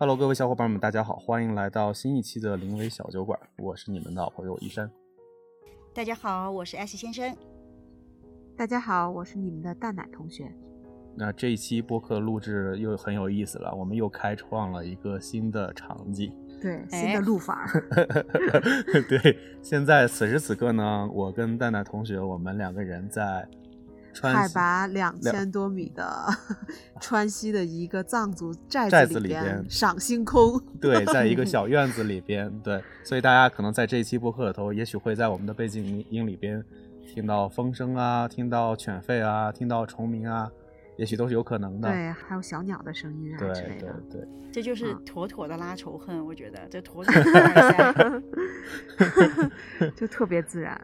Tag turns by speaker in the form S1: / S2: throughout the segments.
S1: Hello，各位小伙伴们，大家好，欢迎来到新一期的临危小酒馆，我是你们的好朋友一山。
S2: 大家好，我是 S 先生。
S3: 大家好，我是你们的蛋奶同学。
S1: 那这一期播客录制又很有意思了，我们又开创了一个新的场景，
S3: 对，新的录法。
S1: 对，现在此时此刻呢，我跟蛋蛋同学，我们两个人在。
S3: 海拔两千多米的 川西的一个藏族寨
S1: 子
S3: 里边 赏星空。
S1: 对，在一个小院子里边，对，所以大家可能在这一期播客里头，也许会在我们的背景音里边听到风声啊，听到犬吠啊，听到虫鸣啊。也许都是有可能的，
S3: 对，还有小鸟的声音啊之类
S1: 的，对，
S2: 这就是妥妥的拉仇恨，我觉得这妥妥的
S3: 就特别自然，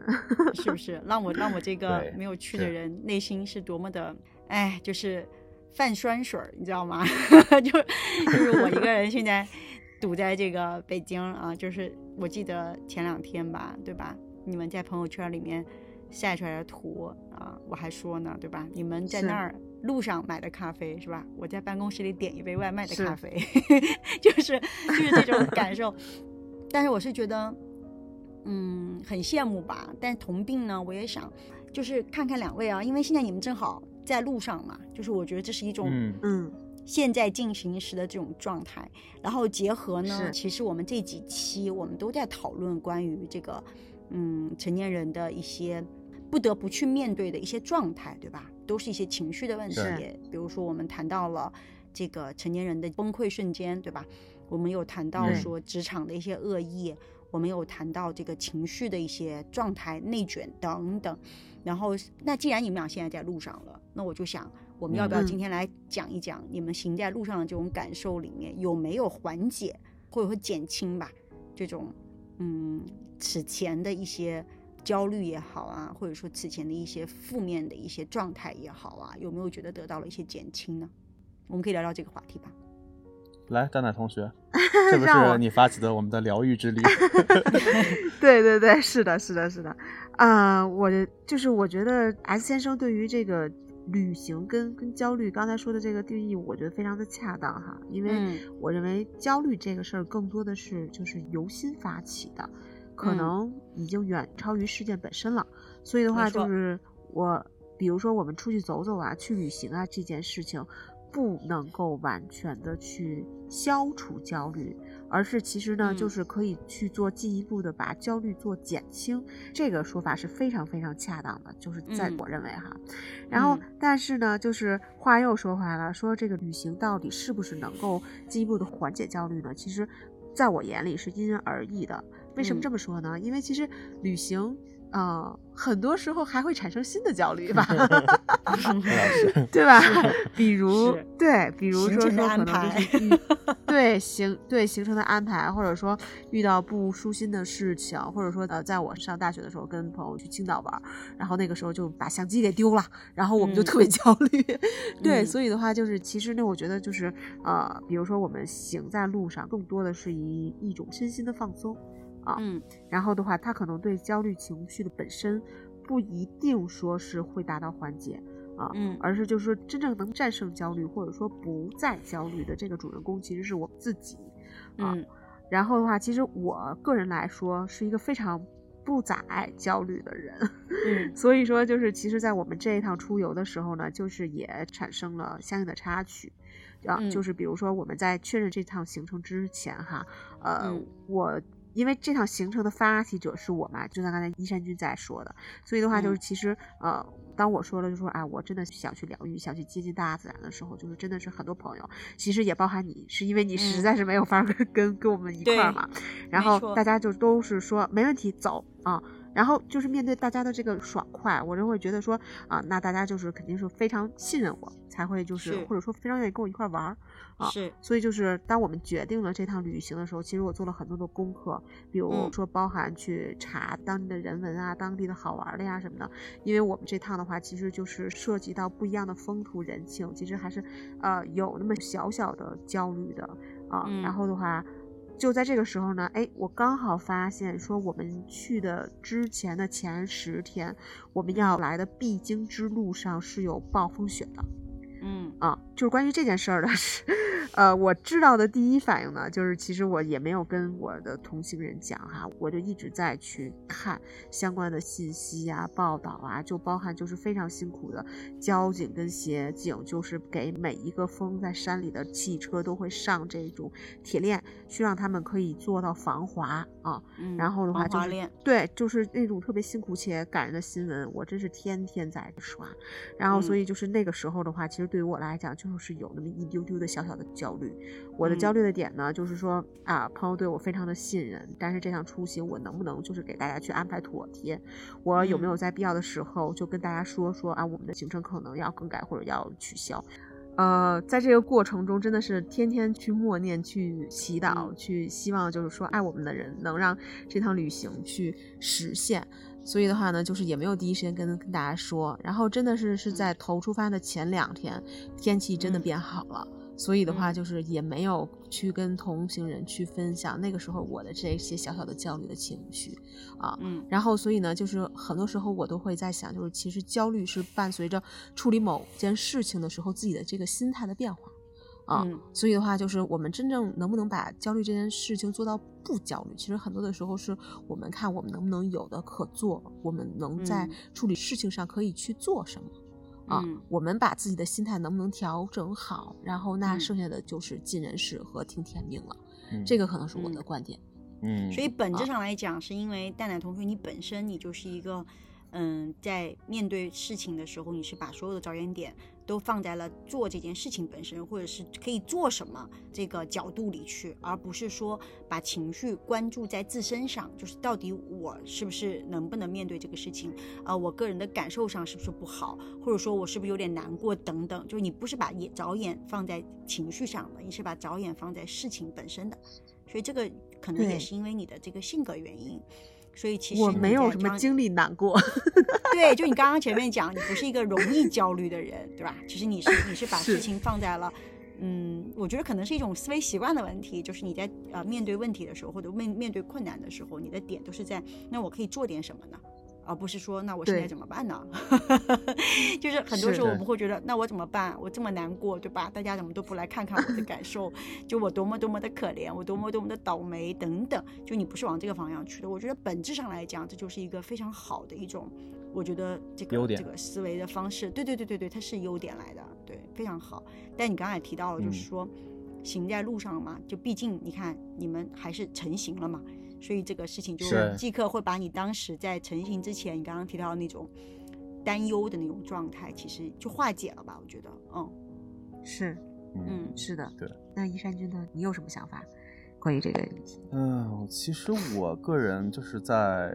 S2: 是不是？让我让我这个没有去的人内心是多么的，哎，就是泛酸水儿，你知道吗？就就是我一个人现在堵在这个北京啊，就是我记得前两天吧，对吧？你们在朋友圈里面晒出来的图啊，我还说呢，对吧？你们在那儿。路上买的咖啡是吧？我在办公室里点一杯外卖的咖啡，就是就是这种感受。但是我是觉得，嗯，很羡慕吧。但同病呢，我也想就是看看两位啊，因为现在你们正好在路上嘛，就是我觉得这是一种嗯现在进行时的这种状态。然后结合呢，其实我们这几期我们都在讨论关于这个嗯成年人的一些不得不去面对的一些状态，对吧？都是一些情绪的问题，比如说我们谈到了这个成年人的崩溃瞬间，对吧？我们有谈到说职场的一些恶意，我们有谈到这个情绪的一些状态、内卷等等。然后，那既然你们俩现在在路上了，那我就想，我们要不要今天来讲一讲你们行在路上的这种感受里面有没有缓解或者说减轻吧？这种嗯，此前的一些。焦虑也好啊，或者说此前的一些负面的一些状态也好啊，有没有觉得得到了一些减轻呢？我们可以聊聊这个话题吧。
S1: 来，蛋奶同学，是不是你发起的我们的疗愈之旅？
S3: 对对对，是的，是的，是的。啊，我就是我觉得 S 先生对于这个旅行跟跟焦虑刚才说的这个定义，我觉得非常的恰当哈，因为我认为焦虑这个事儿更多的是就是由心发起的。可能已经远超于事件本身了，所以的话就是我，比如说我们出去走走啊，去旅行啊，这件事情不能够完全的去消除焦虑，而是其实呢，就是可以去做进一步的把焦虑做减轻，这个说法是非常非常恰当的，就是在我认为哈。然后，但是呢，就是话又说回来了，说这个旅行到底是不是能够进一步的缓解焦虑呢？其实，在我眼里是因人而异的。为什么这么说呢？因为其实旅行，呃，很多时候还会产生新的焦虑吧，对吧？比如，对，比如说说可能就是对行对行程的安排，或者说遇到不舒心的事情，或者说呃，在我上大学的时候跟朋友去青岛玩，然后那个时候就把相机给丢了，然后我们就特别焦虑。对，所以的话就是其实呢，我觉得就是呃，比如说我们行在路上，更多的是一一种身心的放松。啊，嗯，然后的话，他可能对焦虑情绪的本身不一定说是会达到缓解啊，嗯，而是就是说真正能战胜焦虑或者说不再焦虑的这个主人公其实是我自己啊。然后的话，其实我个人来说是一个非常不咋爱焦虑的人，嗯，所以说就是其实，在我们这一趟出游的时候呢，就是也产生了相应的插曲啊，就是比如说我们在确认这趟行程之前哈，呃，我。因为这趟行程的发起者是我嘛，就像刚才依山君在说的，所以的话就是其实呃，当我说了就说啊，我真的想去疗愈，想去接近大自然的时候，就是真的是很多朋友，其实也包含你，是因为你实在是没有法跟跟跟我们一块儿嘛，然后大家就都是说没问题，走啊。然后就是面对大家的这个爽快，我就会觉得说啊，那大家就是肯定是非常信任我，才会就是或者说非常愿意跟我一块玩儿啊。
S2: 是，
S3: 所以就是当我们决定了这趟旅行的时候，其实我做了很多的功课，比如说包含去查当地的人文啊、当地的好玩的呀什么的。因为我们这趟的话，其实就是涉及到不一样的风土人情，其实还是呃有那么小小的焦虑的啊。然后的话。就在这个时候呢，哎，我刚好发现说，我们去的之前的前十天，我们要来的必经之路上是有暴风雪的，
S2: 嗯。
S3: 啊，就是关于这件事儿的是，呃，我知道的第一反应呢，就是其实我也没有跟我的同行人讲哈，我就一直在去看相关的信息啊、报道啊，就包含就是非常辛苦的交警跟协警，就是给每一个封在山里的汽车都会上这种铁链，去让他们可以做到防滑啊。然后的话就是对，就是那种特别辛苦且感人的新闻，我真是天天在刷。然后所以就是那个时候的话，其实对于我来讲就。就是有那么一丢丢的小小的焦虑，我的焦虑的点呢，就是说啊，朋友对我非常的信任，但是这趟出行我能不能就是给大家去安排妥帖？我有没有在必要的时候就跟大家说说啊，我们的行程可能要更改或者要取消？呃，在这个过程中真的是天天去默念、去祈祷、去希望，就是说爱我们的人能让这趟旅行去实现。所以的话呢，就是也没有第一时间跟跟大家说，然后真的是是在头出发的前两天，天气真的变好了，所以的话就是也没有去跟同行人去分享那个时候我的这些小小的焦虑的情绪啊，嗯，然后所以呢，就是很多时候我都会在想，就是其实焦虑是伴随着处理某件事情的时候自己的这个心态的变化。啊，所以的话，就是我们真正能不能把焦虑这件事情做到不焦虑？其实很多的时候是我们看我们能不能有的可做，我们能在处理事情上可以去做什么啊？我们把自己的心态能不能调整好？然后那剩下的就是尽人事和听天命了。这个可能是我的观点。
S1: 嗯，
S2: 所以本质上来讲，是因为蛋奶同学你本身你就是一个，嗯，在面对事情的时候，你是把所有的着眼点。都放在了做这件事情本身，或者是可以做什么这个角度里去，而不是说把情绪关注在自身上，就是到底我是不是能不能面对这个事情呃？我个人的感受上是不是不好，或者说我是不是有点难过等等？就是你不是把眼着眼放在情绪上的，你是把着眼放在事情本身的，所以这个可能也是因为你的这个性格原因。所以其实
S3: 我没有什么经历难过，
S2: 对，就你刚刚前面讲，你不是一个容易焦虑的人，对吧？其实你是你是把事情放在了，嗯，我觉得可能是一种思维习惯的问题，就是你在呃面对问题的时候，或者面面对困难的时候，你的点都是在那我可以做点什么呢？而不是说，那我现在怎么办呢？就是很多时候我们会觉得，那我怎么办？我这么难过，对吧？大家怎么都不来看看我的感受？就我多么多么的可怜，我多么多么的倒霉等等。就你不是往这个方向去的。我觉得本质上来讲，这就是一个非常好的一种，我觉得这个这个思维的方式。对对对对对，它是优点来的，对，非常好。但你刚才也提到了，就是说行在路上嘛，就毕竟你看你们还是成型了嘛。所以这个事情就即刻会把你当时在成型之前，你刚刚提到的那种担忧的那种状态，其实就化解了吧？我觉得，嗯，
S3: 是，
S1: 嗯，
S3: 是的，
S1: 对。
S3: 那一山君呢？你有什么想法关于这个议题？
S1: 嗯，其实我个人就是在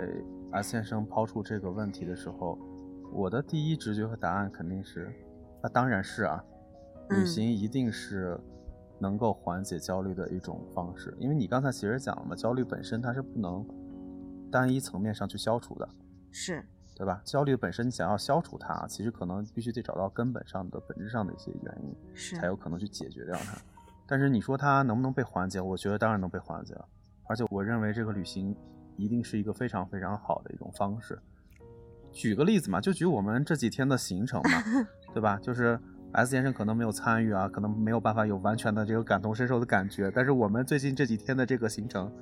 S1: S 先生抛出这个问题的时候，我的第一直觉和答案肯定是，那当然是啊，旅行一定是。能够缓解焦虑的一种方式，因为你刚才其实讲了嘛，焦虑本身它是不能单一层面上去消除的，
S3: 是
S1: 对吧？焦虑本身你想要消除它，其实可能必须得找到根本上的、本质上的一些原因，
S3: 是
S1: 才有可能去解决掉它。但是你说它能不能被缓解？我觉得当然能被缓解了，而且我认为这个旅行一定是一个非常非常好的一种方式。举个例子嘛，就举我们这几天的行程嘛，对吧？就是。S 先生可能没有参与啊，可能没有办法有完全的这个感同身受的感觉。但是我们最近这几天的这个行程，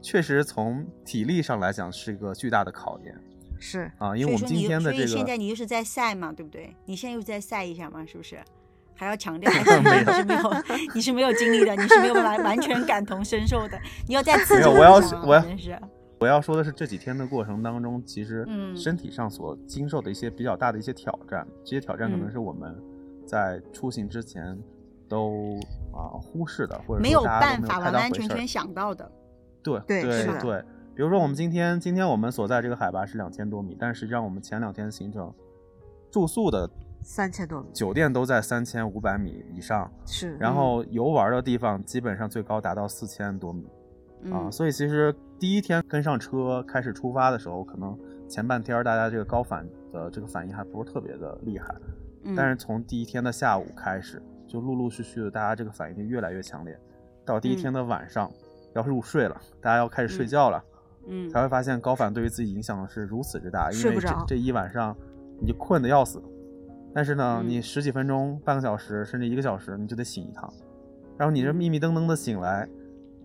S1: 确实从体力上来讲是一个巨大的考验。
S3: 是
S1: 啊，因为我们今天的这个，
S2: 现在你又是在晒嘛，对不对？你现在又在晒一下嘛，是不是？还要强调，你是没有，你是没有经历的，你是没有完完全感同身受的。你要在自己
S1: 我要我
S2: 要
S1: 我要说的是，这几天的过程当中，其实身体上所经受的一些比较大的一些挑战，这些挑战可能是我们。在出行之前，都啊忽视的，或者
S2: 没有
S1: 办
S2: 法完完全全想到的。
S1: 对对对，比如说我们今天，今天我们所在这个海拔是两千多米，但实际上我们前两天行程住宿的
S3: 三千多米，
S1: 酒店都在三千五百米以上，
S3: 是。
S1: 然后游玩的地方基本上最高达到四千多米，啊，所以其实第一天跟上车开始出发的时候，可能前半天大家这个高反的这个反应还不是特别的厉害。但是从第一天的下午开始，就陆陆续续的，大家这个反应就越来越强烈。到第一天的晚上，要入睡了，大家要开始睡觉了，嗯，才会发现高反对于自己影响是如此之大，因为这这一晚上你困得要死，但是呢，你十几分钟、半个小时甚至一个小时，你就得醒一趟，然后你这迷迷瞪瞪的醒来，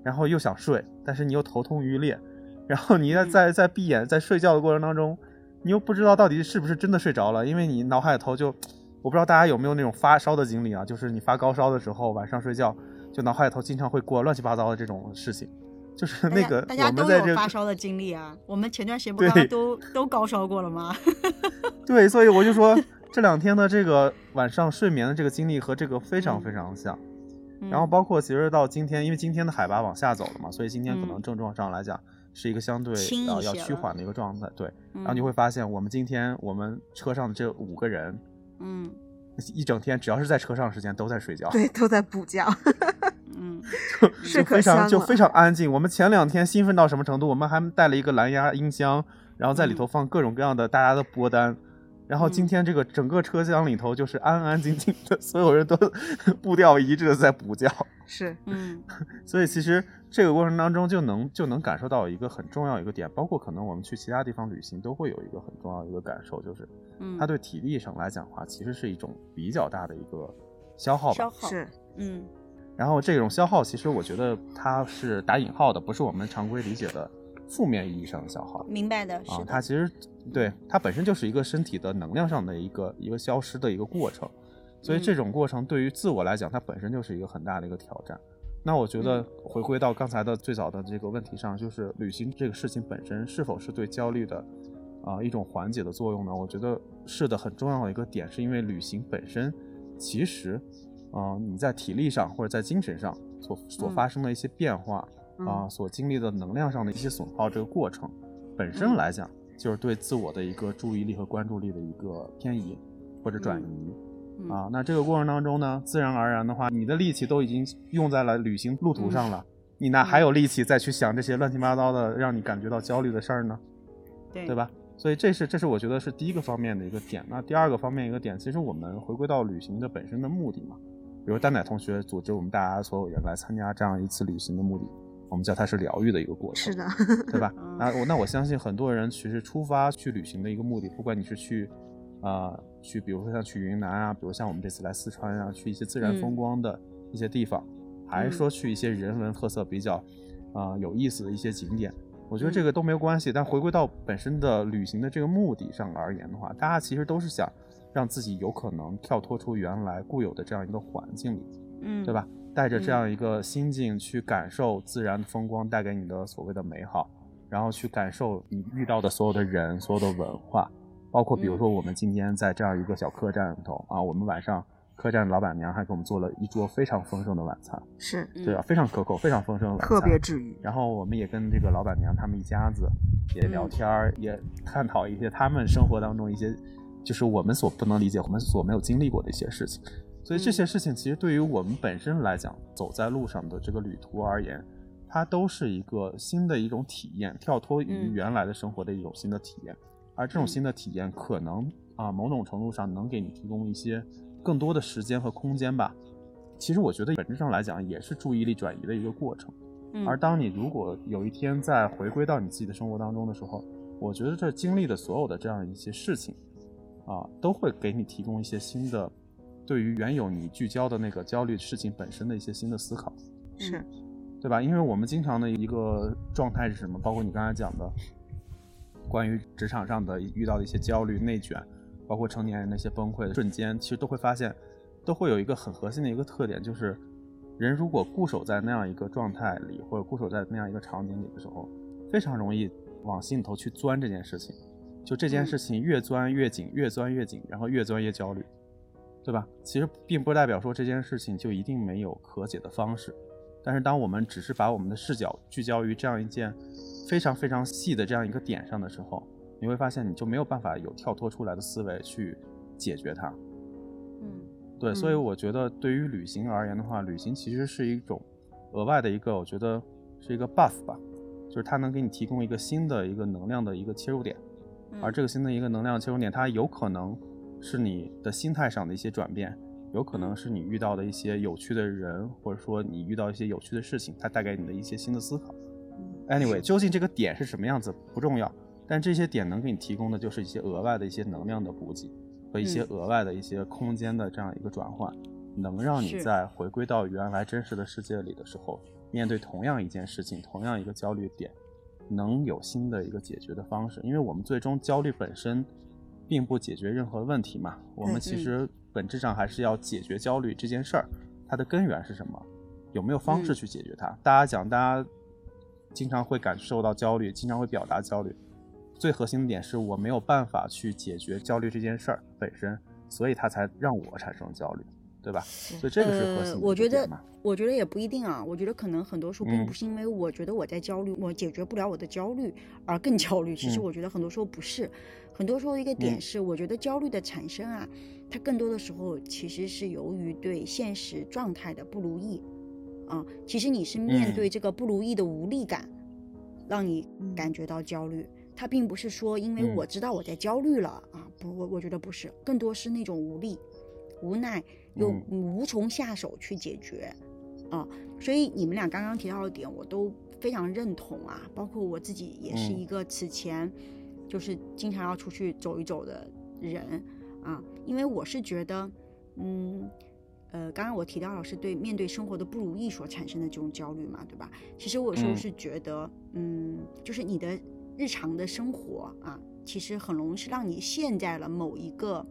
S1: 然后又想睡，但是你又头痛欲裂，然后你在在在闭眼在睡觉的过程当中，你又不知道到底是不是真的睡着了，因为你脑海里头就，我不知道大家有没有那种发烧的经历啊，就是你发高烧的时候，晚上睡觉就脑海里头经常会过乱七八糟的这种事情。就是那个，
S2: 大家都有发烧的经历啊。我们前段时间不刚都都高烧过了吗？
S1: 对，所以我就说 这两天的这个晚上睡眠的这个经历和这个非常非常像。然后包括其实到今天，因为今天的海拔往下走了嘛，所以今天可能症状上来讲是一个相对要要趋缓的一个状态。对，然后你会发现我们今天我们车上的这五个人，
S2: 嗯，
S1: 一整天只要是在车上时间都在睡觉，
S3: 对，都在补觉。
S2: 嗯，
S1: 就非常就非常安静。我们前两天兴奋到什么程度？我们还带了一个蓝牙音箱，然后在里头放各种各样的大家的播单。然后今天这个整个车厢里头就是安安静静的，所有人都步调一致的在补觉。
S3: 是，
S2: 嗯。
S1: 所以其实这个过程当中就能就能感受到一个很重要一个点，包括可能我们去其他地方旅行都会有一个很重要一个感受，就是，
S2: 嗯，
S1: 它对体力上来讲的话，其实是一种比较大的一个消耗吧。
S2: 消耗
S3: 是，
S2: 嗯。
S1: 然后这种消耗，其实我觉得它是打引号的，不是我们常规理解的负面意义上的消耗。
S2: 明白的，
S1: 啊，它其实对它本身就是一个身体的能量上的一个一个消失的一个过程，所以这种过程对于自我来讲，它本身就是一个很大的一个挑战。那我觉得回归到刚才的最早的这个问题上，就是旅行这个事情本身是否是对焦虑的啊一种缓解的作用呢？我觉得是的，很重要的一个点是因为旅行本身其实。嗯，你在体力上或者在精神上所所发生的一些变化啊，所经历的能量上的一些损耗，这个过程本身来讲，就是对自我的一个注意力和关注力的一个偏移或者转移啊。那这个过程当中呢，自然而然的话，你的力气都已经用在了旅行路途上了，你哪还有力气再去想这些乱七八糟的让你感觉到焦虑的事儿呢？
S2: 对，
S1: 对吧？所以这是这是我觉得是第一个方面的一个点。那第二个方面一个点，其实我们回归到旅行的本身的目的嘛。比如丹奶同学组织我们大家所有人来参加这样一次旅行的目的，我们叫它是疗愈的一个过程，
S3: 是的，
S1: 对吧？那我那我相信很多人其实出发去旅行的一个目的，不管你是去，呃，去比如说像去云南啊，比如像我们这次来四川啊，去一些自然风光的一些地方，还是说去一些人文特色比较，啊有意思的一些景点，我觉得这个都没有关系。但回归到本身的旅行的这个目的上而言的话，大家其实都是想。让自己有可能跳脱出原来固有的这样一个环境里，
S2: 嗯，
S1: 对吧？带着这样一个心境去感受自然的风光带给你的所谓的美好，然后去感受你遇到的所有的人、所有的文化，包括比如说我们今天在这样一个小客栈里头啊，我们晚上客栈老板娘还给我们做了一桌非常丰盛的晚餐，
S3: 是
S1: 对啊？非常可口、非常丰盛的晚餐，
S3: 特别治愈。
S1: 然后我们也跟这个老板娘他们一家子也聊天儿，也探讨一些他们生活当中一些。就是我们所不能理解，我们所没有经历过的一些事情，所以这些事情其实对于我们本身来讲，走在路上的这个旅途而言，它都是一个新的一种体验，跳脱于原来的生活的一种新的体验。而这种新的体验，可能啊某种程度上能给你提供一些更多的时间和空间吧。其实我觉得本质上来讲，也是注意力转移的一个过程。而当你如果有一天再回归到你自己的生活当中的时候，我觉得这经历的所有的这样一些事情。啊，都会给你提供一些新的，对于原有你聚焦的那个焦虑事情本身的一些新的思考，
S3: 是，
S1: 对吧？因为我们经常的一个状态是什么？包括你刚才讲的，关于职场上的遇到的一些焦虑、内卷，包括成年人那些崩溃的瞬间，其实都会发现，都会有一个很核心的一个特点，就是人如果固守在那样一个状态里，或者固守在那样一个场景里的时候，非常容易往心里头去钻这件事情。就这件事情越钻越紧，越钻越紧，然后越钻越焦虑，对吧？其实并不代表说这件事情就一定没有可解的方式，但是当我们只是把我们的视角聚焦于这样一件非常非常细的这样一个点上的时候，你会发现你就没有办法有跳脱出来的思维去解决它。
S2: 嗯，
S1: 对，所以我觉得对于旅行而言的话，旅行其实是一种额外的一个，我觉得是一个 buff 吧，就是它能给你提供一个新的一个能量的一个切入点。而这个新的一个能量切入点，它有可能是你的心态上的一些转变，有可能是你遇到的一些有趣的人，或者说你遇到一些有趣的事情，它带给你的一些新的思考。Anyway，究竟这个点是什么样子不重要，但这些点能给你提供的就是一些额外的一些能量的补给。和一些额外的一些空间的这样一个转换，能让你在回归到原来真实的世界里的时候，面对同样一件事情，同样一个焦虑点，能有新的一个解决的方式。因为我们最终焦虑本身并不解决任何问题嘛，我们其实本质上还是要解决焦虑这件事儿，它的根源是什么？有没有方式去解决它？大家讲，大家经常会感受到焦虑，经常会表达焦虑。最核心的点是我没有办法去解决焦虑这件事儿本身，所以它才让我产生焦虑，对吧？所以这个是核心。
S2: 我觉得，我觉得也不一定啊。我觉得可能很多时候并不是因为我觉得我在焦虑，我解决不了我的焦虑而更焦虑。其实我觉得很多时候不是，很多时候一个点是，我觉得焦虑的产生啊，它更多的时候其实是由于对现实状态的不如意啊。其实你是面对这个不如意的无力感，让你感觉到焦虑。它并不是说，因为我知道我在焦虑了啊，不，我我觉得不是，更多是那种无力、无奈又无从下手去解决，啊，所以你们俩刚刚提到的点，我都非常认同啊，包括我自己也是一个此前就是经常要出去走一走的人啊，因为我是觉得，嗯，呃，刚刚我提到了是对面对生活的不如意所产生的这种焦虑嘛，对吧？其实我有时候是觉得，嗯，就是你的。日常的生活啊，其实很容易是让你陷在了某一个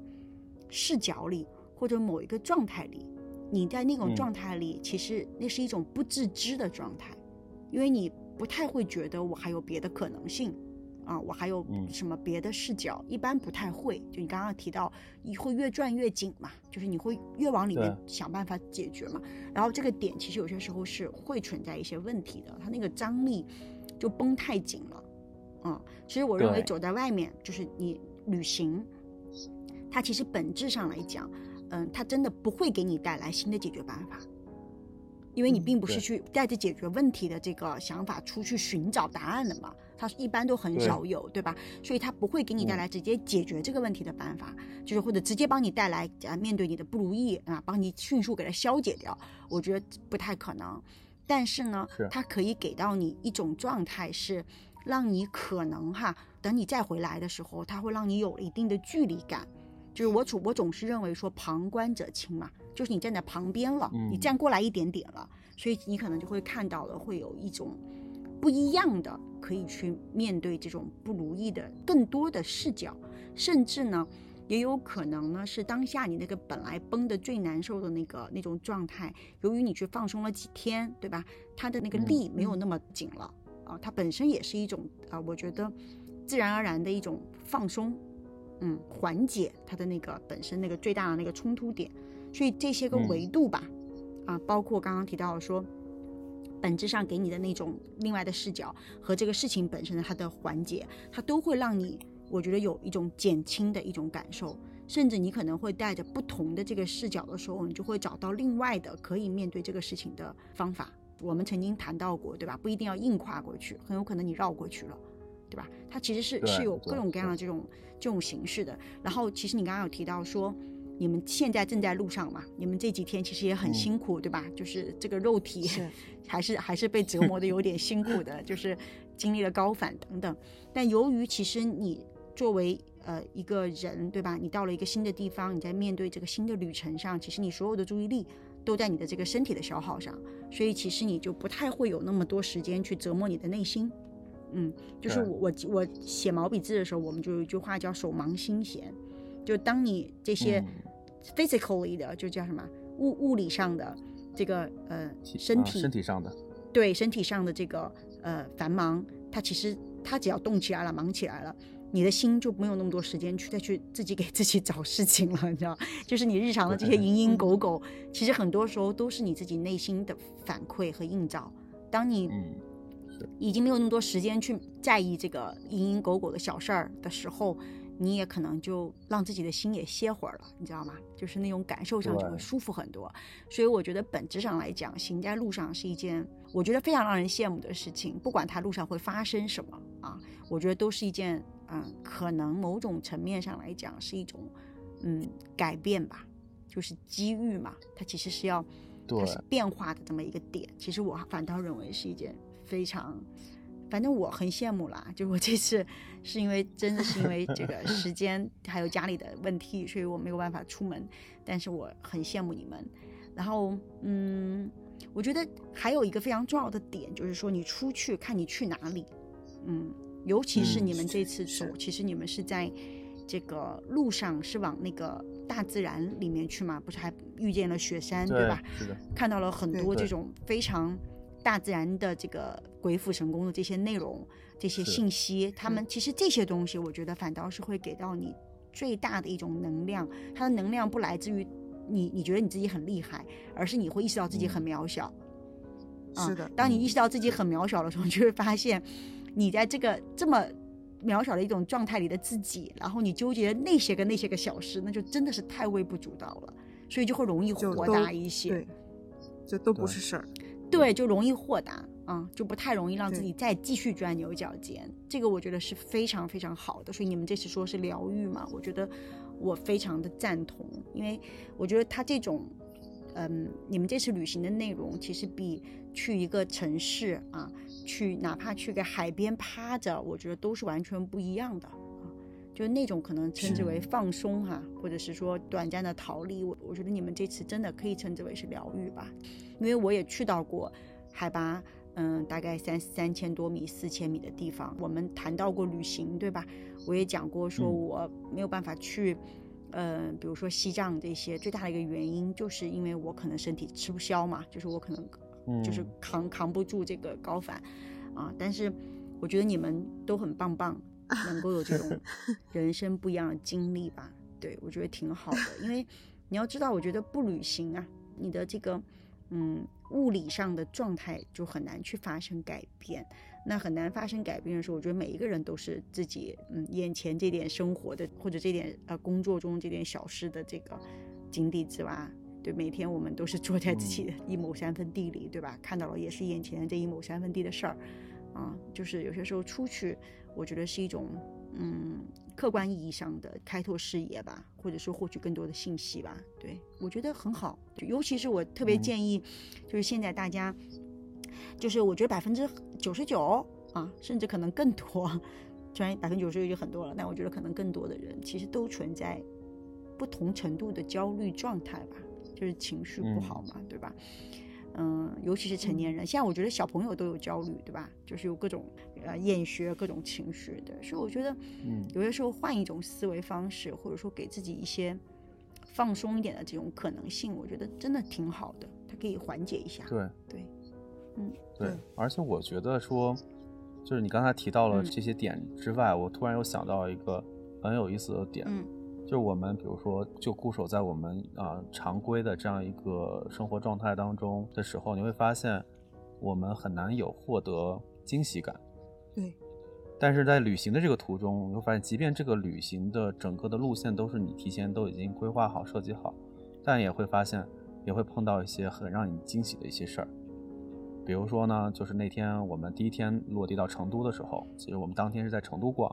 S2: 视角里，或者某一个状态里。你在那种状态里，其实那是一种不自知的状态，因为你不太会觉得我还有别的可能性啊，我还有什么别的视角，一般不太会。就你刚刚提到，你会越转越紧嘛，就是你会越往里面想办法解决嘛。然后这个点其实有些时候是会存在一些问题的，它那个张力就绷太紧了。嗯，其实我认为走在外面就是你旅行，它其实本质上来讲，嗯，它真的不会给你带来新的解决办法，因为你并不是去带着解决问题的这个想法出去寻找答案的嘛，它一般都很少有，对吧？所以它不会给你带来直接解决这个问题的办法，就是或者直接帮你带来啊面对你的不如意啊，帮你迅速给它消解掉，我觉得不太可能。但是呢，它可以给到你一种状态是。让你可能哈，等你再回来的时候，它会让你有了一定的距离感。就是我总我总是认为说旁观者清嘛，就是你站在旁边了，你站过来一点点了，所以你可能就会看到了，会有一种不一样的可以去面对这种不如意的更多的视角，甚至呢，也有可能呢是当下你那个本来绷得最难受的那个那种状态，由于你去放松了几天，对吧？它的那个力没有那么紧了。啊，它本身也是一种啊，我觉得自然而然的一种放松，嗯，缓解它的那个本身那个最大的那个冲突点。所以这些个维度吧，啊，包括刚刚提到说，本质上给你的那种另外的视角和这个事情本身的它的缓解，它都会让你，我觉得有一种减轻的一种感受，甚至你可能会带着不同的这个视角的时候，你就会找到另外的可以面对这个事情的方法。我们曾经谈到过，对吧？不一定要硬跨过去，很有可能你绕过去了，对吧？它其实是是有各种各样的这种这种形式的。然后，其实你刚刚有提到说，你们现在正在路上嘛？你们这几天其实也很辛苦，对吧？就是这个肉体 还是还是被折磨的有点辛苦的，就是经历了高反等等。但由于其实你作为呃一个人，对吧？你到了一个新的地方，你在面对这个新的旅程上，其实你所有的注意力。都在你的这个身体的消耗上，所以其实你就不太会有那么多时间去折磨你的内心。嗯，就是我我我写毛笔字的时候，我们就有一句话叫手忙心闲。就当你这些 physically 的，就叫什么物物理上的这个呃身体
S1: 身体上的
S2: 对身体上的这个呃繁忙，它其实它只要动起来了，忙起来了。你的心就没有那么多时间去再去自己给自己找事情了，你知道？就是你日常的这些蝇营狗苟，其实很多时候都是你自己内心的反馈和映照。当你已经没有那么多时间去在意这个蝇营狗苟的小事儿的时候，你也可能就让自己的心也歇会儿了，你知道吗？就是那种感受上就会舒服很多。所以我觉得本质上来讲，行在路上是一件我觉得非常让人羡慕的事情，不管它路上会发生什么啊，我觉得都是一件。嗯，可能某种层面上来讲是一种，嗯，改变吧，就是机遇嘛。它其实是要，它是变化的这么一个点。其实我反倒认为是一件非常反正我很羡慕啦。就我这次是因为真的是因为这个时 间还有家里的问题，所以我没有办法出门。但是我很羡慕你们。然后，嗯，我觉得还有一个非常重要的点，就是说你出去看你去哪里，嗯，尤其是你们这次走，其实你们是在这个路上是往那个大自然里面去嘛？不是还遇见了雪山，对吧？
S1: 是的，
S2: 看到了很多这种非常。大自然的这个鬼斧神工的这些内容、这些信息，他们其实这些东西，我觉得反倒是会给到你最大的一种能量。它的能量不来自于你，你觉得你自己很厉害，而是你会意识到自己很渺小。
S3: 是的，
S2: 当你意识到自己很渺小的时候，你就会发现，你在这个这么渺小的一种状态里的自己，然后你纠结那些个那些个小事，那就真的是太微不足道了，所以就会容易豁达一些。
S3: 对，这都不是事儿。
S2: 对，就容易豁达，嗯，就不太容易让自己再继续钻牛角尖。这个我觉得是非常非常好的。所以你们这次说是疗愈嘛，我觉得我非常的赞同，因为我觉得他这种，嗯，你们这次旅行的内容其实比去一个城市啊，去哪怕去个海边趴着，我觉得都是完全不一样的啊。就那种可能称之为放松哈，或者是说短暂的逃离，我我觉得你们这次真的可以称之为是疗愈吧。因为我也去到过海拔，嗯，大概三三千多米、四千米的地方。我们谈到过旅行，对吧？我也讲过，说我没有办法去，呃，比如说西藏这些，最大的一个原因就是因为我可能身体吃不消嘛，就是我可能就是扛扛不住这个高反啊。但是我觉得你们都很棒棒，能够有这种 人生不一样的经历吧？对我觉得挺好的，因为你要知道，我觉得不旅行啊，你的这个。嗯，物理上的状态就很难去发生改变。那很难发生改变的时候，我觉得每一个人都是自己嗯眼前这点生活的或者这点呃工作中这点小事的这个井底之蛙。对，每天我们都是坐在自己的一亩三分地里，对吧？看到了也是眼前这一亩三分地的事儿啊。就是有些时候出去，我觉得是一种嗯。客观意义上的开拓视野吧，或者说获取更多的信息吧，对我觉得很好。尤其是我特别建议，就是现在大家，就是我觉得百分之九十九啊，甚至可能更多，虽然百分之九十九就很多了，但我觉得可能更多的人其实都存在不同程度的焦虑状态吧，就是情绪不好嘛，对吧？嗯，尤其是成年人，现在我觉得小朋友都有焦虑，对吧？就是有各种呃厌学、各种情绪的，所以我觉得，嗯，有些时候换一种思维方式，或者说给自己一些放松一点的这种可能性，我觉得真的挺好的，它可以缓解一下。
S1: 对
S2: 对，嗯，
S1: 对。而且我觉得说，就是你刚才提到了这些点之外，我突然又想到一个很有意思的点。
S2: 嗯。
S1: 就我们，比如说，就固守在我们啊常规的这样一个生活状态当中的时候，你会发现，我们很难有获得惊喜感。
S3: 对。
S1: 但是在旅行的这个途中，你会发现，即便这个旅行的整个的路线都是你提前都已经规划好、设计好，但也会发现，也会碰到一些很让你惊喜的一些事儿。比如说呢，就是那天我们第一天落地到成都的时候，其实我们当天是在成都逛，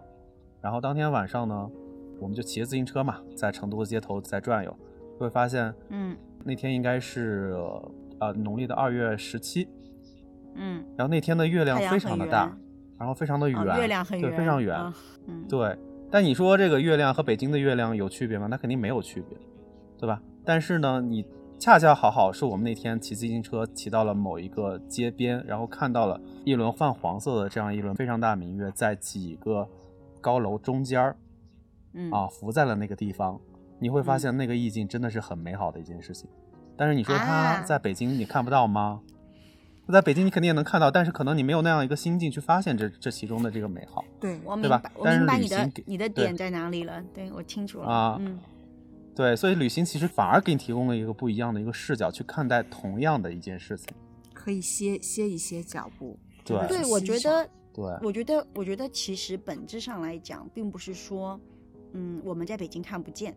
S1: 然后当天晚上呢。我们就骑着自行车嘛，在成都的街头在转悠，会发现，
S2: 嗯，
S1: 那天应该是呃农历的二月十七，
S2: 嗯，
S1: 然后那天的月亮非常的大，然后非常的圆，
S2: 月亮很
S1: 圆，对，非常圆，
S2: 嗯，
S1: 对。但你说这个月亮和北京的月亮有区别吗？那肯定没有区别，对吧？但是呢，你恰恰好好是我们那天骑自行车骑到了某一个街边，然后看到了一轮泛黄色的这样一轮非常大明月，在几个高楼中间儿。啊，浮在了那个地方，你会发现那个意境真的是很美好的一件事情。但是你说它在北京你看不到吗？在北京你肯定也能看到，但是可能你没有那样一个心境去发现这这其中的这个美好。
S3: 对，
S2: 我
S1: 明白，
S2: 我明白你的你的点在哪里了。对我清楚了
S1: 啊，
S2: 嗯，
S1: 对，所以旅行其实反而给你提供了一个不一样的一个视角去看待同样的一件事情，
S3: 可以歇歇一歇脚步。
S1: 对，
S2: 对我觉得，
S1: 对，
S2: 我觉得，我觉得其实本质上来讲，并不是说。嗯，我们在北京看不见，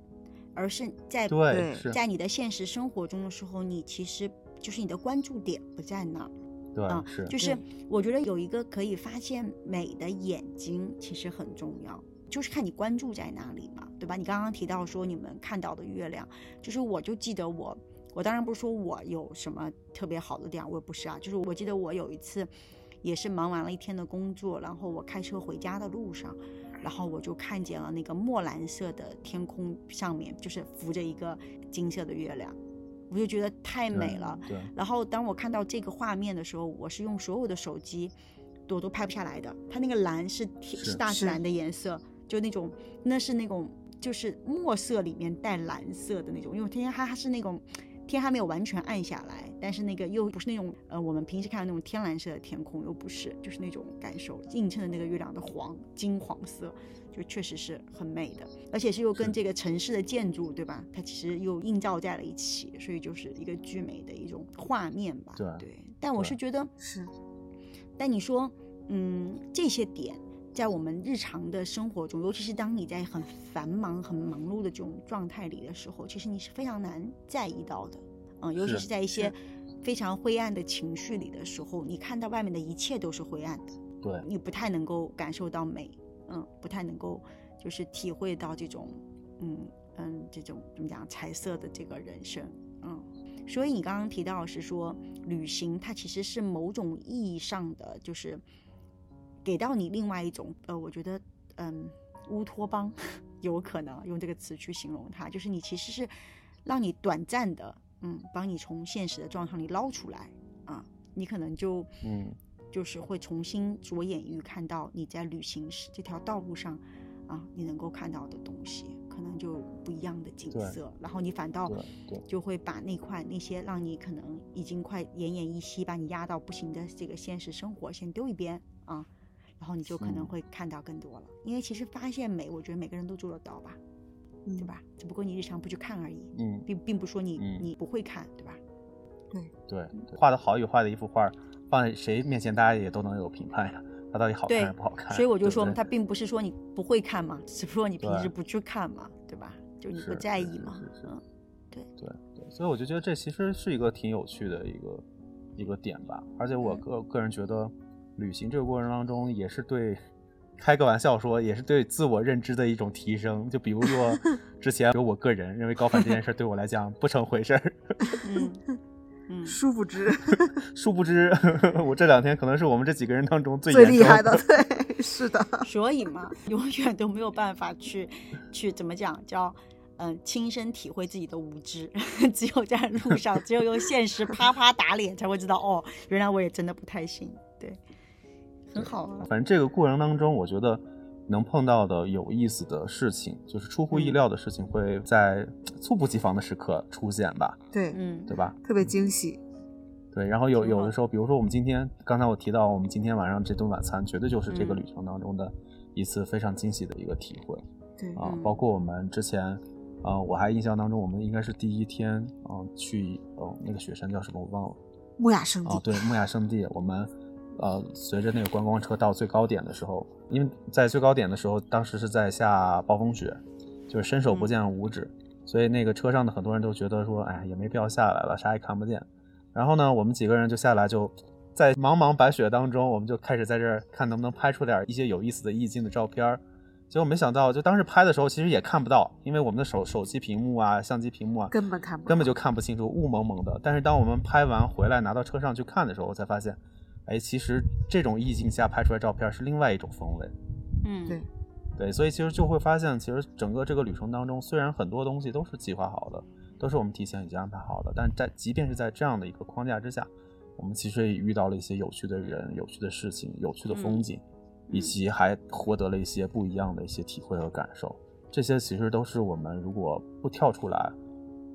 S2: 而是在在你的现实生活中的时候，你其实就是你的关注点不在那儿。
S1: 对，
S2: 是，就是我觉得有一个可以发现美的眼睛其实很重要，就是看你关注在哪里嘛，对吧？你刚刚提到说你们看到的月亮，就是我就记得我，我当然不是说我有什么特别好的点，我也不是啊，就是我记得我有一次也是忙完了一天的工作，然后我开车回家的路上，然后我就看见了那个墨蓝色的天空上面，就是浮着一个金色的月亮，我就觉得太美了。
S1: 对。
S2: 然后当我看到这个画面的时候，我是用所有的手机我都拍不下来的。它那个蓝是天是大自然的颜色，就那种那是那种就是墨色里面带蓝色的那种，因为天天它它是那种。天还没有完全暗下来，但是那个又不是那种呃，我们平时看到那种天蓝色的天空，又不是，就是那种感受，映衬的那个月亮的黄金黄色，就确实是很美的，而且是又跟这个城市的建筑，对吧？它其实又映照在了一起，所以就是一个巨美的一种画面吧。
S1: 对
S2: 对，但我是觉得
S3: 是，
S2: 但你说，嗯，这些点。在我们日常的生活中，尤其是当你在很繁忙、很忙碌的这种状态里的时候，其实你是非常难在意到的。嗯，尤其是在一些非常灰暗的情绪里的时候，你看到外面的一切都是灰暗的。
S1: 对，
S2: 你不太能够感受到美，嗯，不太能够就是体会到这种，嗯嗯，这种怎么讲彩色的这个人生，嗯。所以你刚刚提到是说，旅行它其实是某种意义上的就是。给到你另外一种，呃，我觉得，嗯，乌托邦，有可能用这个词去形容它，就是你其实是让你短暂的，嗯，帮你从现实的状况里捞出来，啊，你可能就，
S1: 嗯，
S2: 就是会重新着眼于看到你在旅行时这条道路上，啊，你能够看到的东西，可能就不一样的景色，然后你反倒就会把那块那些让你可能已经快奄奄一息，把你压到不行的这个现实生活先丢一边，啊。然后你就可能会看到更多了，因为其实发现美，我觉得每个人都做得到吧，对吧？只不过你日常不去看而已，
S1: 嗯，
S2: 并并不说你你不会看，对吧？
S3: 对
S1: 对，画的好与坏的一幅画，放在谁面前，大家也都能有评判呀，它到底好看还是不好看？
S2: 所以我就说，它并不是说你不会看嘛，只不过你平时不去看嘛，对吧？就你不在意嘛，嗯，对
S1: 对对，所以我就觉得这其实是一个挺有趣的一个一个点吧，而且我个个人觉得。旅行这个过程当中，也是对，开个玩笑说，也是对自我认知的一种提升。就比如说，之前有我个人认为高反这件事对我来讲不成回事儿，
S2: 嗯，
S3: 殊不知，
S1: 殊不知，我这两天可能是我们这几个人当中最
S3: 最厉害的，对，是的。
S2: 所以嘛，永远都没有办法去去怎么讲，叫嗯亲身体会自己的无知，只有在路上，只有用现实啪啪打脸，才会知道哦，原来我也真的不太行，对。很好啊，
S1: 反正这个过程当中，我觉得能碰到的有意思的事情，就是出乎意料的事情，会在猝不及防的时刻出现吧？
S3: 对，
S2: 嗯，
S1: 对吧？
S3: 特别惊喜。
S1: 对，然后有有的时候，比如说我们今天，刚才我提到我们今天晚上这顿晚餐，绝对就是这个旅程当中的一次非常惊喜的一个体会。
S3: 对
S1: 啊，包括我们之前，啊，我还印象当中，我们应该是第一天，啊，去，哦，那个雪山叫什么我忘了，
S3: 木雅圣地。
S1: 哦，对，木雅圣地，我们。呃，随着那个观光车到最高点的时候，因为在最高点的时候，当时是在下暴风雪，就是伸手不见五指，所以那个车上的很多人都觉得说，哎，也没必要下来了，啥也看不见。然后呢，我们几个人就下来，就在茫茫白雪当中，我们就开始在这儿看能不能拍出点一些有意思的意境的照片结果没想到，就当时拍的时候，其实也看不到，因为我们的手手机屏幕啊、相机屏幕啊，
S3: 根本看不，
S1: 根本就看不清楚，雾蒙蒙的。但是当我们拍完回来拿到车上去看的时候，我才发现。哎，其实这种意境下拍出来照片是另外一种风味。
S2: 嗯，
S3: 对，
S1: 对，所以其实就会发现，其实整个这个旅程当中，虽然很多东西都是计划好的，都是我们提前已经安排好的，但在即便是在这样的一个框架之下，我们其实也遇到了一些有趣的人、有趣的事情、有趣的风景，以及还获得了一些不一样的一些体会和感受。这些其实都是我们如果不跳出来，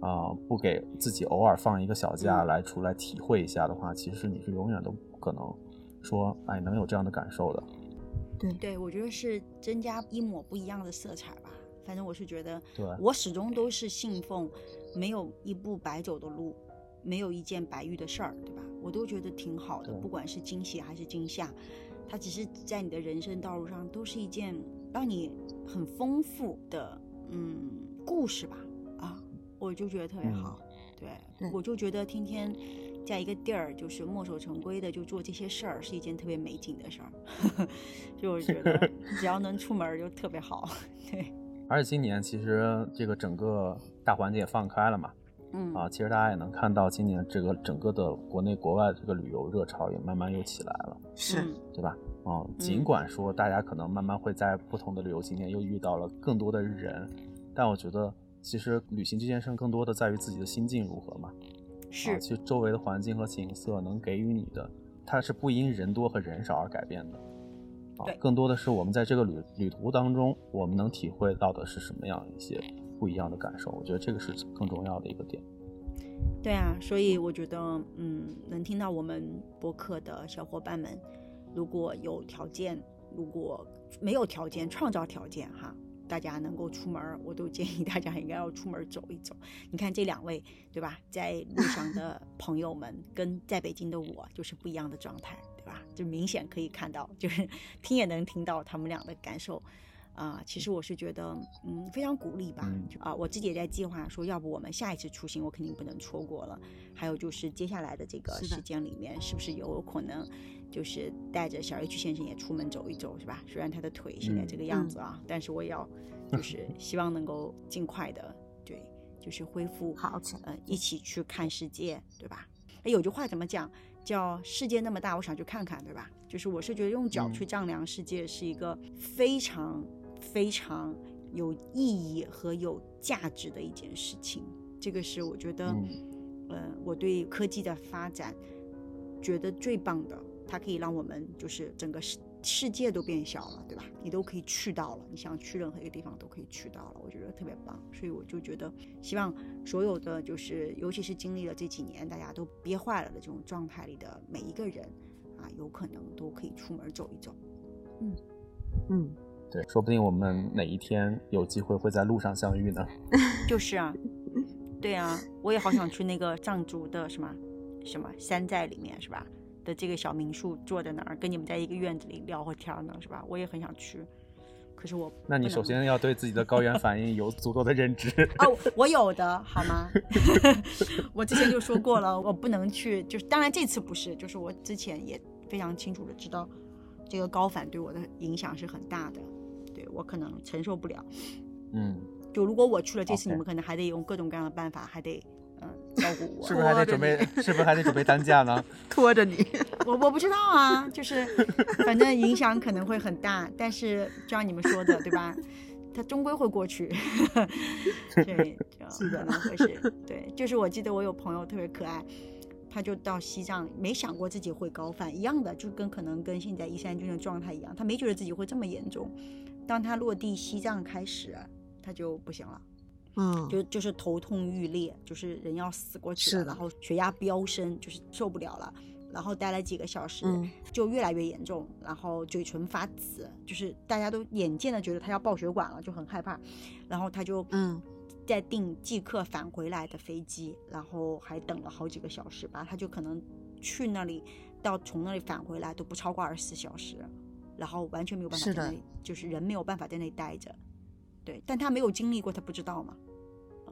S1: 啊，不给自己偶尔放一个小假来出来体会一下的话，其实你是永远都。可能说，哎，能有这样的感受的，
S3: 对
S2: 对，我觉得是增加一抹不一样的色彩吧。反正我是觉得，
S1: 对
S2: 我始终都是信奉，没有一步白走的路，没有一件白遇的事儿，对吧？我都觉得挺好的，不管是惊喜还是惊吓，它只是在你的人生道路上都是一件让你很丰富的嗯故事吧。啊，我就觉得特别好，对，我就觉得天天。在一个地儿，就是墨守成规的，就做这些事儿，是一件特别美景的事儿。就我觉得，只要能出门就特别好。对。
S1: 而且今年其实这个整个大环境也放开了嘛，
S2: 嗯
S1: 啊，其实大家也能看到，今年这个整个的国内国外这个旅游热潮也慢慢又起来了，
S3: 是，
S1: 对吧？嗯，尽管说大家可能慢慢会在不同的旅游景点又遇到了更多的人，但我觉得其实旅行这件事更多的在于自己的心境如何嘛。
S2: 是，
S1: 啊，其实周围的环境和景色能给予你的，它是不因人多和人少而改变的。啊，更多的是我们在这个旅旅途当中，我们能体会到的是什么样一些不一样的感受。我觉得这个是更重要的一个点。
S2: 对啊，所以我觉得，嗯，能听到我们播客的小伙伴们，如果有条件，如果没有条件，创造条件哈，大家能够出门，我都建议大家应该要出门走一走。你看这两位，对吧？在路上的 朋友们跟在北京的我就是不一样的状态。对吧，就明显可以看到，就是 听也能听到他们俩的感受，啊，其实我是觉得，嗯，非常鼓励吧，啊，我自己也在计划说，要不我们下一次出行，我肯定不能错过了。还有就是接下来的这个时间里面，是不是有可能，就是带着小 H 先生也出门走一走，是吧？虽然他的腿现在这个样子啊，但是我也要，就是希望能够尽快的，对，就是恢复
S3: 好，
S2: 嗯，一起去看世界，对吧？哎，有句话怎么讲？叫世界那么大，我想去看看，对吧？就是我是觉得用脚去丈量世界是一个非常非常有意义和有价值的一件事情。这个是我觉得，呃，我对科技的发展觉得最棒的，它可以让我们就是整个世。世界都变小了，对吧？你都可以去到了，你想去任何一个地方都可以去到了，我觉得特别棒。所以我就觉得，希望所有的就是，尤其是经历了这几年大家都憋坏了的这种状态里的每一个人，啊，有可能都可以出门走一走。
S3: 嗯嗯，
S1: 对，说不定我们哪一天有机会会在路上相遇呢？
S2: 就是啊，对啊，我也好想去那个藏族的什么什么山寨里面，是吧？的这个小民宿坐在那儿，跟你们在一个院子里聊会天呢，是吧？我也很想去，可是我……
S1: 那你首先要对自己的高原反应有足够的认知
S2: 哦，我有的好吗？我之前就说过了，我不能去，就是当然这次不是，就是我之前也非常清楚的知道，这个高反对我的影响是很大的，对我可能承受不了。
S1: 嗯，
S2: 就如果我去了这次，你们可能还得用各种各样的办法，还得。嗯，照顾我
S1: 是不是还得准备？是不是还得准备担架呢？
S3: 拖着你，
S2: 我我不知道啊，就是反正影响可能会很大，但是就像你们说的，对吧？它终归会过去。对，
S3: 是的，
S2: 可能会是。对，就是我记得我有朋友特别可爱，他就到西藏，没想过自己会高反，一样的，就跟可能跟现在一三军的状态一样，他没觉得自己会这么严重。当他落地西藏开始，他就不行了。
S3: 嗯，
S2: 就就是头痛欲裂，就是人要死过去了，然后血压飙升，就是受不了了，然后待了几个小时，就越来越严重，然后嘴唇发紫，就是大家都眼见的觉得他要爆血管了，就很害怕，然后他就
S3: 嗯，
S2: 在订即刻返回来的飞机，然后还等了好几个小时吧，他就可能去那里到从那里返回来都不超过二十四小时，然后完全没有办法在那里，就是人没有办法在那里待着。对，但他没有经历过，他不知道嘛，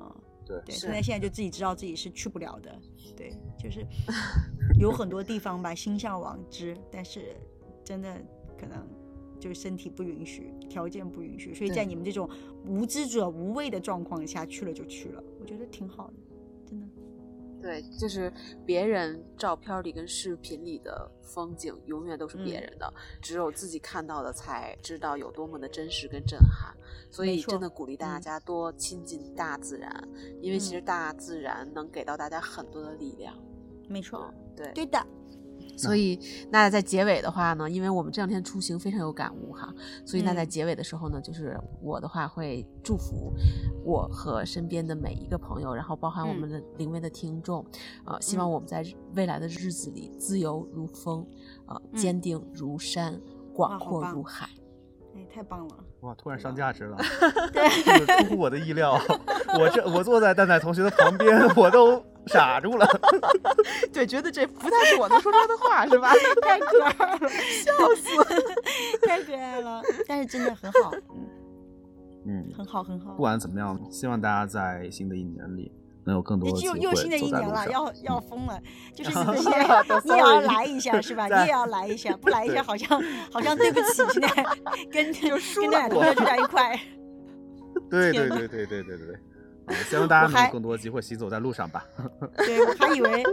S2: 嗯，
S1: 对
S2: 对，所以现在就自己知道自己是去不了的，对，就是 有很多地方吧，心向往之，但是真的可能就是身体不允许，条件不允许，所以在你们这种无知者无畏的状况下去了就去了，我觉得挺好的，真的。
S3: 对，就是别人照片里跟视频里的风景永远都是别人的，只有自己看到的才知道有多么的真实跟震撼。所以真的鼓励大家多亲近大自然，因为其实大自然能给到大家很多的力量。
S2: 没错，
S3: 对，
S2: 对的。
S3: 所以，那在结尾的话呢，因为我们这两天出行非常有感悟哈，所以那在结尾的时候呢，就是我的话会祝福我和身边的每一个朋友，然后包含我们的灵位的听众，呃，希望我们在未来的日子里自由如风，呃，坚定如山，广阔如海。
S2: 哎，太棒了！
S1: 哇，突然上价值了，
S2: 对，
S1: 出乎我的意料。我这我坐在蛋仔同学的旁边，我都。傻住了，
S3: 对，觉得这不太是我能说出来的话，是吧？
S2: 太可爱了，笑死，太可爱了。但是真的很好，
S1: 嗯，
S2: 很好，很好。
S1: 不管怎么样，希望大家在新的一年里能有更多的机会
S2: 又新的一年了，要要疯了，就是你也要来一下，是吧？你也要来一下，不来一下好像好像对不起，现在跟跟大家同学住在一块。
S1: 对对对对对对对对。希望大家能有更多机会行走在路上吧。
S2: 对，我还以为。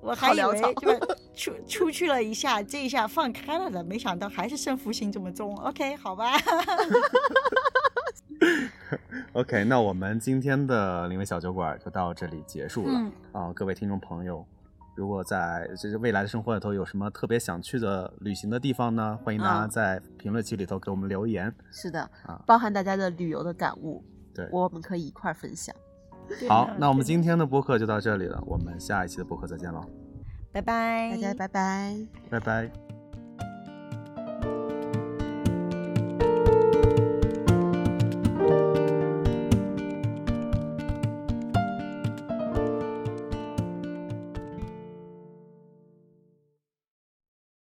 S2: 我还以为就 出出去了一下，这一下放开了的，没想到还是胜负心这么重。OK，好吧。
S1: OK，那我们今天的灵位小酒馆就到这里结束了啊！各位听众朋友，如果在就是未来的生活里头有什么特别想去的旅行的地方呢？欢迎大家在评论区里头给我们留言。
S3: 是的，啊，包含大家的旅游的感悟，
S1: 对，
S3: 我们可以一块分享。
S1: 好，那我们今天的播客就到这里了，我们下一期的播客再见喽，
S2: 拜拜，
S3: 大家拜拜，
S1: 拜拜。